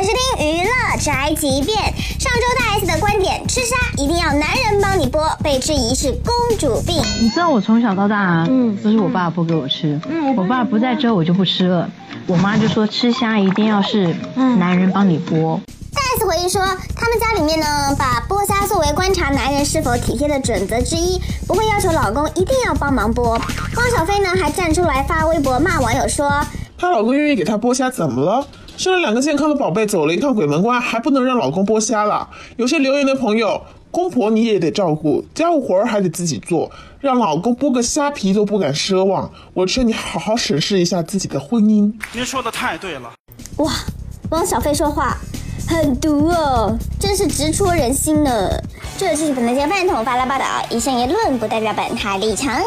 娱乐宅急便。上周大 S 的观点，吃虾一定要男人帮你剥，被质疑是公主病。你知道我从小到大，嗯，都是我爸剥给我吃。嗯，我爸不在之后，我就不吃了。我妈就说吃虾一定要是男人帮你剥。大 S 回忆说，他们家里面呢，把剥虾作为观察男人是否体贴的准则之一，不会要求老公一定要帮忙剥。汪小菲呢，还站出来发微博骂网友说。她老公愿意给她剥虾，怎么了？生了两个健康的宝贝，走了一趟鬼门关，还不能让老公剥虾了？有些留言的朋友，公婆你也得照顾，家务活儿还得自己做，让老公剥个虾皮都不敢奢望。我劝你好好审视一下自己的婚姻。您说的太对了。哇，汪小菲说话很毒哦，真是直戳人心呢。这就是本台饭桶发来报道，以上言论不代表本台立场。